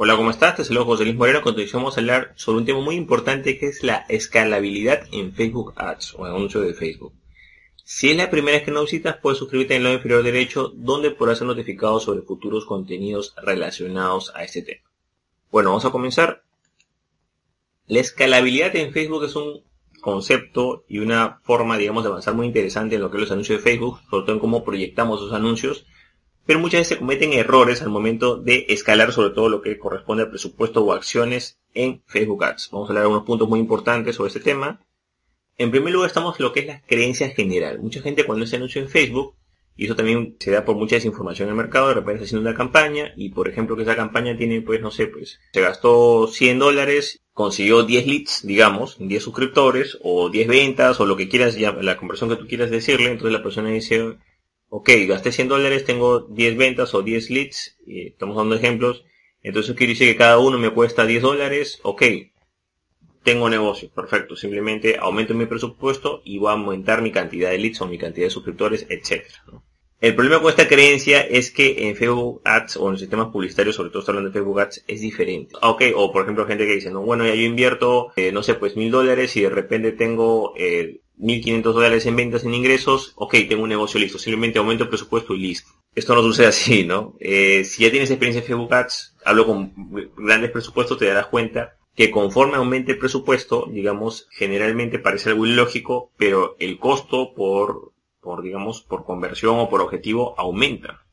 Hola, ¿cómo estás? Te saludo José Luis Moreno. Vamos a hablar sobre un tema muy importante que es la escalabilidad en Facebook Ads o en anuncio de Facebook. Si es la primera vez que nos visitas, puedes suscribirte en el lado inferior derecho, donde podrás ser notificado sobre futuros contenidos relacionados a este tema. Bueno, vamos a comenzar. La escalabilidad en Facebook es un concepto y una forma, digamos, de avanzar muy interesante en lo que es los anuncios de Facebook, sobre todo en cómo proyectamos los anuncios, pero muchas veces se cometen errores al momento de escalar sobre todo lo que corresponde al presupuesto o acciones en Facebook Ads. Vamos a hablar de unos puntos muy importantes sobre este tema en primer lugar estamos lo que es la creencia general. Mucha gente cuando hace anuncio en Facebook, y eso también se da por mucha desinformación en el mercado, de repente está haciendo una campaña, y por ejemplo que esa campaña tiene, pues no sé, pues se gastó 100 dólares, consiguió 10 leads, digamos, 10 suscriptores, o 10 ventas, o lo que quieras, la conversión que tú quieras decirle, entonces la persona dice, ok, gasté 100 dólares, tengo 10 ventas o 10 leads, y estamos dando ejemplos, entonces quiero decir que cada uno me cuesta 10 dólares, ok, tengo negocio, perfecto. Simplemente aumento mi presupuesto y voy a aumentar mi cantidad de leads o mi cantidad de suscriptores, etc. El problema con esta creencia es que en Facebook Ads o en los sistemas publicitarios, sobre todo hablando de Facebook Ads, es diferente. Ok, o por ejemplo gente que dice, no, bueno, ya yo invierto, eh, no sé, pues mil dólares y de repente tengo eh, 1500 dólares en ventas, en ingresos, ok, tengo un negocio listo, simplemente aumento el presupuesto y listo. Esto no sucede así, ¿no? Eh, si ya tienes experiencia en Facebook Ads, hablo con grandes presupuestos, te darás cuenta que conforme aumente el presupuesto, digamos, generalmente parece algo ilógico, pero el costo por, por, digamos, por conversión o por objetivo aumenta.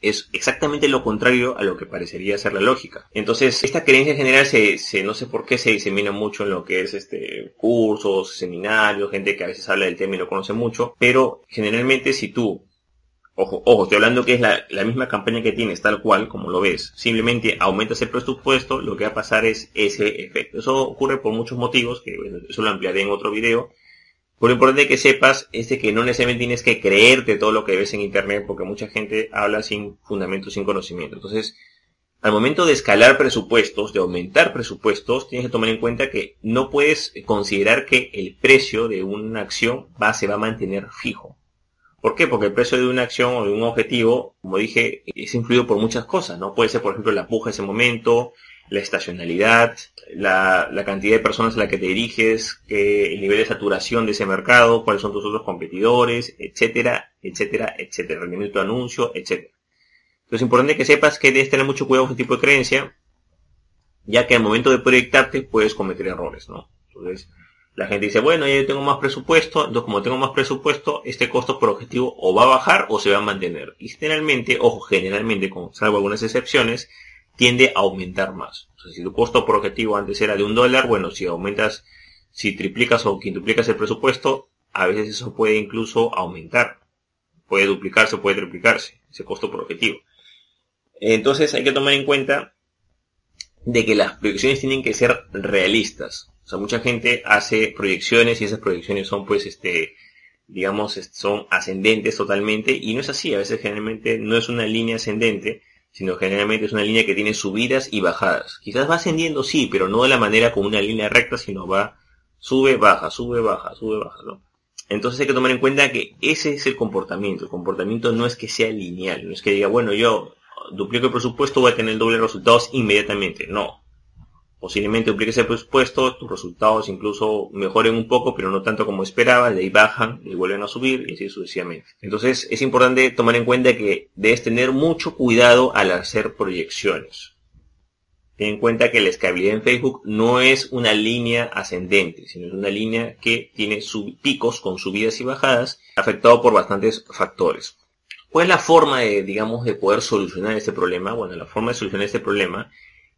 Es exactamente lo contrario a lo que parecería ser la lógica. Entonces, esta creencia general se, se, no sé por qué se disemina mucho en lo que es este, cursos, seminarios, gente que a veces habla del tema y lo conoce mucho, pero generalmente si tú Ojo, ojo, estoy hablando que es la, misma campaña que tienes, tal cual, como lo ves. Simplemente aumentas el presupuesto, lo que va a pasar es ese efecto. Eso ocurre por muchos motivos, que eso lo ampliaré en otro video. Por lo importante que sepas es que no necesariamente tienes que creerte todo lo que ves en internet, porque mucha gente habla sin fundamento, sin conocimiento. Entonces, al momento de escalar presupuestos, de aumentar presupuestos, tienes que tomar en cuenta que no puedes considerar que el precio de una acción va, se va a mantener fijo. ¿Por qué? Porque el precio de una acción o de un objetivo, como dije, es influido por muchas cosas, ¿no? Puede ser, por ejemplo, la puja ese momento, la estacionalidad, la, cantidad de personas a la que te diriges, el nivel de saturación de ese mercado, cuáles son tus otros competidores, etcétera, etcétera, etcétera, el rendimiento de anuncio, etcétera. Entonces es importante que sepas que debes tener mucho cuidado con este tipo de creencia, ya que al momento de proyectarte puedes cometer errores, ¿no? Entonces, la gente dice, bueno, ya yo tengo más presupuesto, entonces como tengo más presupuesto, este costo por objetivo o va a bajar o se va a mantener. Y generalmente, ojo, generalmente, con salvo algunas excepciones, tiende a aumentar más. O sea, si tu costo por objetivo antes era de un dólar, bueno, si aumentas, si triplicas o quintuplicas el presupuesto, a veces eso puede incluso aumentar. Puede duplicarse, puede triplicarse, ese costo por objetivo. Entonces hay que tomar en cuenta de que las proyecciones tienen que ser realistas. O sea, mucha gente hace proyecciones y esas proyecciones son pues este, digamos, son ascendentes totalmente y no es así. A veces generalmente no es una línea ascendente, sino generalmente es una línea que tiene subidas y bajadas. Quizás va ascendiendo, sí, pero no de la manera como una línea recta, sino va, sube, baja, sube, baja, sube, baja, ¿no? Entonces hay que tomar en cuenta que ese es el comportamiento. El comportamiento no es que sea lineal, no es que diga, bueno, yo duplico el presupuesto, voy a tener el doble de resultados inmediatamente. No posiblemente dupliques el presupuesto, tus resultados incluso mejoren un poco, pero no tanto como esperabas, de ahí bajan, y vuelven a subir y así sucesivamente. Entonces es importante tomar en cuenta que debes tener mucho cuidado al hacer proyecciones. Ten en cuenta que la escalabilidad en Facebook no es una línea ascendente, sino es una línea que tiene picos con subidas y bajadas, afectado por bastantes factores. ¿Cuál es la forma de, digamos, de poder solucionar este problema? Bueno, la forma de solucionar este problema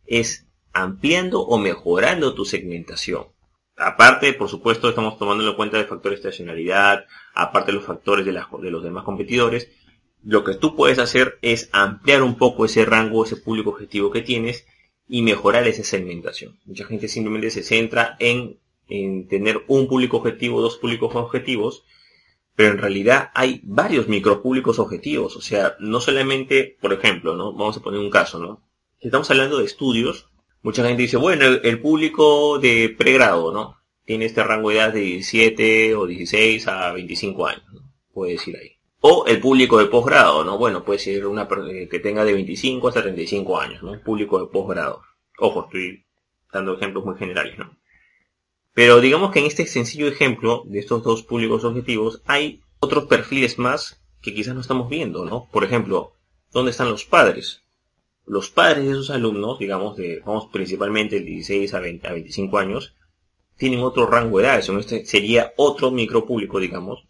es ampliando o mejorando tu segmentación. Aparte, por supuesto, estamos tomando en cuenta de factores de estacionalidad, aparte de los factores de, de los demás competidores. Lo que tú puedes hacer es ampliar un poco ese rango, ese público objetivo que tienes y mejorar esa segmentación. Mucha gente simplemente se centra en, en tener un público objetivo, dos públicos objetivos, pero en realidad hay varios micropúblicos objetivos. O sea, no solamente, por ejemplo, ¿no? Vamos a poner un caso, ¿no? Estamos hablando de estudios, mucha gente dice, bueno, el, público de pregrado, ¿no? Tiene este rango de edad de 17 o 16 a 25 años, ¿no? Puede decir ahí. O el público de posgrado, ¿no? Bueno, puede ser una eh, que tenga de 25 hasta 35 años, ¿no? público de posgrado. Ojo, estoy dando ejemplos muy generales, ¿no? Pero digamos que en este sencillo ejemplo de estos dos públicos objetivos hay otros perfiles más que quizás no estamos viendo, ¿no? Por ejemplo, ¿dónde están los padres? Los padres de esos alumnos, digamos, de, vamos principalmente de 16 a, 20, a 25 años, tienen otro rango de edad. Este sería otro micropúblico, digamos,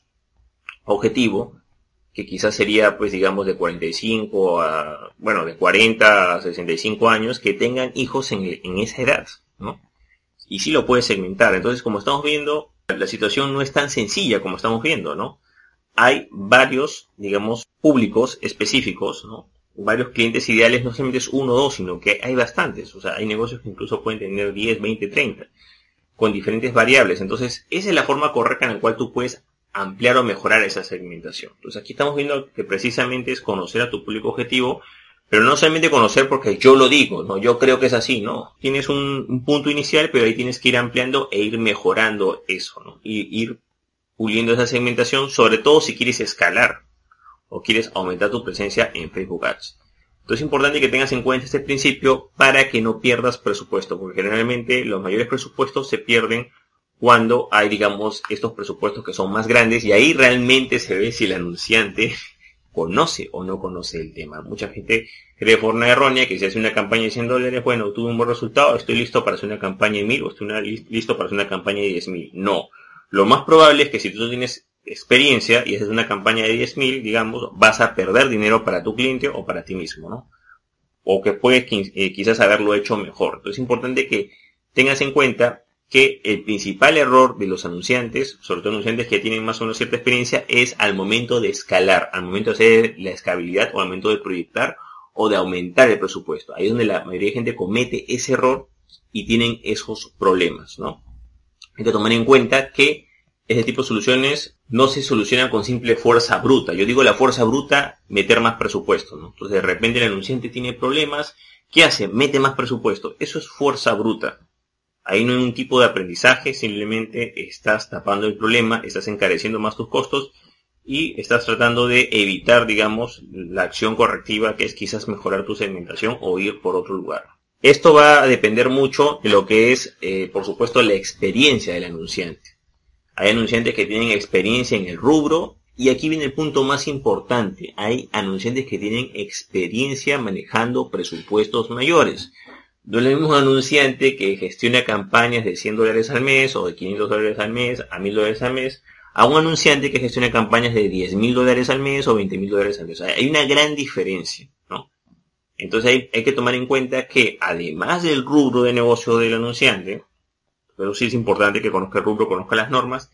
objetivo, que quizás sería, pues, digamos, de 45 a, bueno, de 40 a 65 años, que tengan hijos en, en esa edad, ¿no? Y sí lo puedes segmentar. Entonces, como estamos viendo, la situación no es tan sencilla como estamos viendo, ¿no? Hay varios, digamos, públicos específicos, ¿no? Varios clientes ideales, no solamente es uno o dos, sino que hay bastantes. O sea, hay negocios que incluso pueden tener 10, 20, 30, con diferentes variables. Entonces, esa es la forma correcta en la cual tú puedes ampliar o mejorar esa segmentación. Entonces aquí estamos viendo que precisamente es conocer a tu público objetivo, pero no solamente conocer porque yo lo digo, no, yo creo que es así, no. Tienes un, punto inicial, pero ahí tienes que ir ampliando e ir mejorando eso, ¿no? Y ir puliendo esa segmentación, sobre todo si quieres escalar o quieres aumentar tu presencia en Facebook Ads. Entonces es importante que tengas en cuenta este principio para que no pierdas presupuesto, porque generalmente los mayores presupuestos se pierden cuando hay, digamos, estos presupuestos que son más grandes y ahí realmente se ve si el anunciante conoce o no conoce el tema. Mucha gente cree de forma errónea que si hace una campaña de 100 dólares, bueno, tuve un buen resultado, estoy listo para hacer una campaña de 1000 o estoy listo para hacer una campaña de 10.000. No. Lo más probable es que si tú tienes experiencia y haces una campaña de 10.000, digamos, vas a perder dinero para tu cliente o para ti mismo, ¿no? O que puedes eh, quizás haberlo hecho mejor. Entonces es importante que tengas en cuenta que el principal error de los anunciantes, sobre todo anunciantes que tienen más o menos cierta experiencia, es al momento de escalar, al momento de hacer la escalabilidad o al momento de proyectar o de aumentar el presupuesto. Ahí es donde la mayoría de gente comete ese error y tienen esos problemas, ¿no? Hay que tomar en cuenta que ese tipo de soluciones no se solucionan con simple fuerza bruta. Yo digo la fuerza bruta, meter más presupuesto. Entonces de repente el anunciante tiene problemas, ¿qué hace? Mete más presupuesto. Eso es fuerza bruta. Ahí no hay un tipo de aprendizaje, simplemente estás tapando el problema, estás encareciendo más tus costos y estás tratando de evitar, digamos, la acción correctiva que es quizás mejorar tu segmentación o ir por otro lugar. Esto va a depender mucho de lo que es, eh, por supuesto, la experiencia del anunciante. Hay anunciantes que tienen experiencia en el rubro y aquí viene el punto más importante. Hay anunciantes que tienen experiencia manejando presupuestos mayores. No es mismo anunciante que gestiona campañas de 100 dólares al mes o de 500 dólares al mes a 1000 dólares al mes a un anunciante que gestiona campañas de 10 mil dólares al mes o 20 mil dólares al mes. Hay una gran diferencia, ¿no? Entonces hay, hay, que tomar en cuenta que además del rubro de negocio del anunciante, pero sí es importante que conozca el rubro, conozca las normas,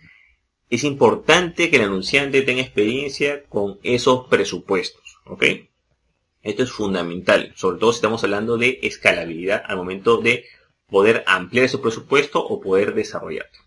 es importante que el anunciante tenga experiencia con esos presupuestos, ¿ok? Esto es fundamental, sobre todo si estamos hablando de escalabilidad al momento de poder ampliar ese presupuesto o poder desarrollarlo.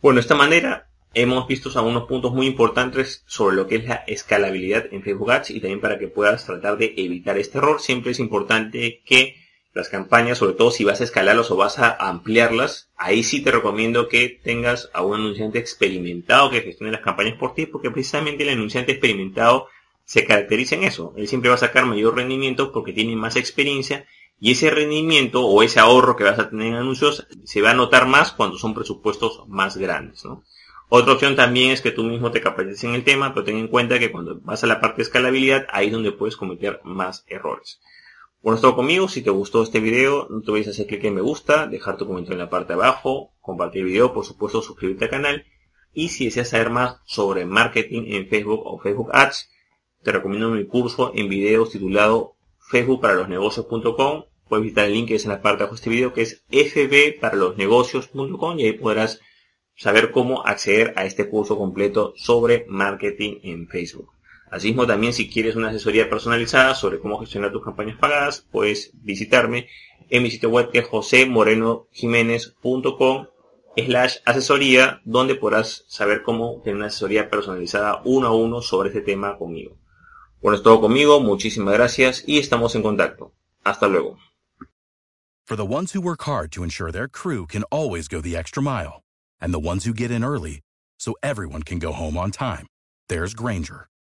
Bueno, de esta manera hemos visto algunos puntos muy importantes sobre lo que es la escalabilidad en Facebook Ads y también para que puedas tratar de evitar este error. Siempre es importante que las campañas, sobre todo si vas a escalarlas o vas a ampliarlas, ahí sí te recomiendo que tengas a un anunciante experimentado que gestione las campañas por ti, porque precisamente el anunciante experimentado se caracteriza en eso. Él siempre va a sacar mayor rendimiento porque tiene más experiencia y ese rendimiento o ese ahorro que vas a tener en anuncios se va a notar más cuando son presupuestos más grandes. Otra opción también es que tú mismo te capacites en el tema, pero ten en cuenta que cuando vas a la parte de escalabilidad, ahí es donde puedes cometer más errores. Bueno, es todo conmigo. Si te gustó este video, no te olvides hacer clic en me gusta, dejar tu comentario en la parte de abajo, compartir el video, por supuesto suscribirte al canal. Y si deseas saber más sobre marketing en Facebook o Facebook Ads, te recomiendo mi curso en videos titulado Facebook para los negocios.com. Puedes visitar el link que es en la parte de abajo de este video que es fbparalosnegocios.com y ahí podrás saber cómo acceder a este curso completo sobre marketing en Facebook. Asimismo, también si quieres una asesoría personalizada sobre cómo gestionar tus campañas pagadas, puedes visitarme en mi sitio web que es josemorenojiménez.com slash asesoría, donde podrás saber cómo tener una asesoría personalizada uno a uno sobre este tema conmigo. Bueno, es todo conmigo, muchísimas gracias y estamos en contacto. Hasta luego. For the ones who work hard to ensure their crew can always go the extra mile, and the ones who get in early so everyone can go home on time, there's Granger,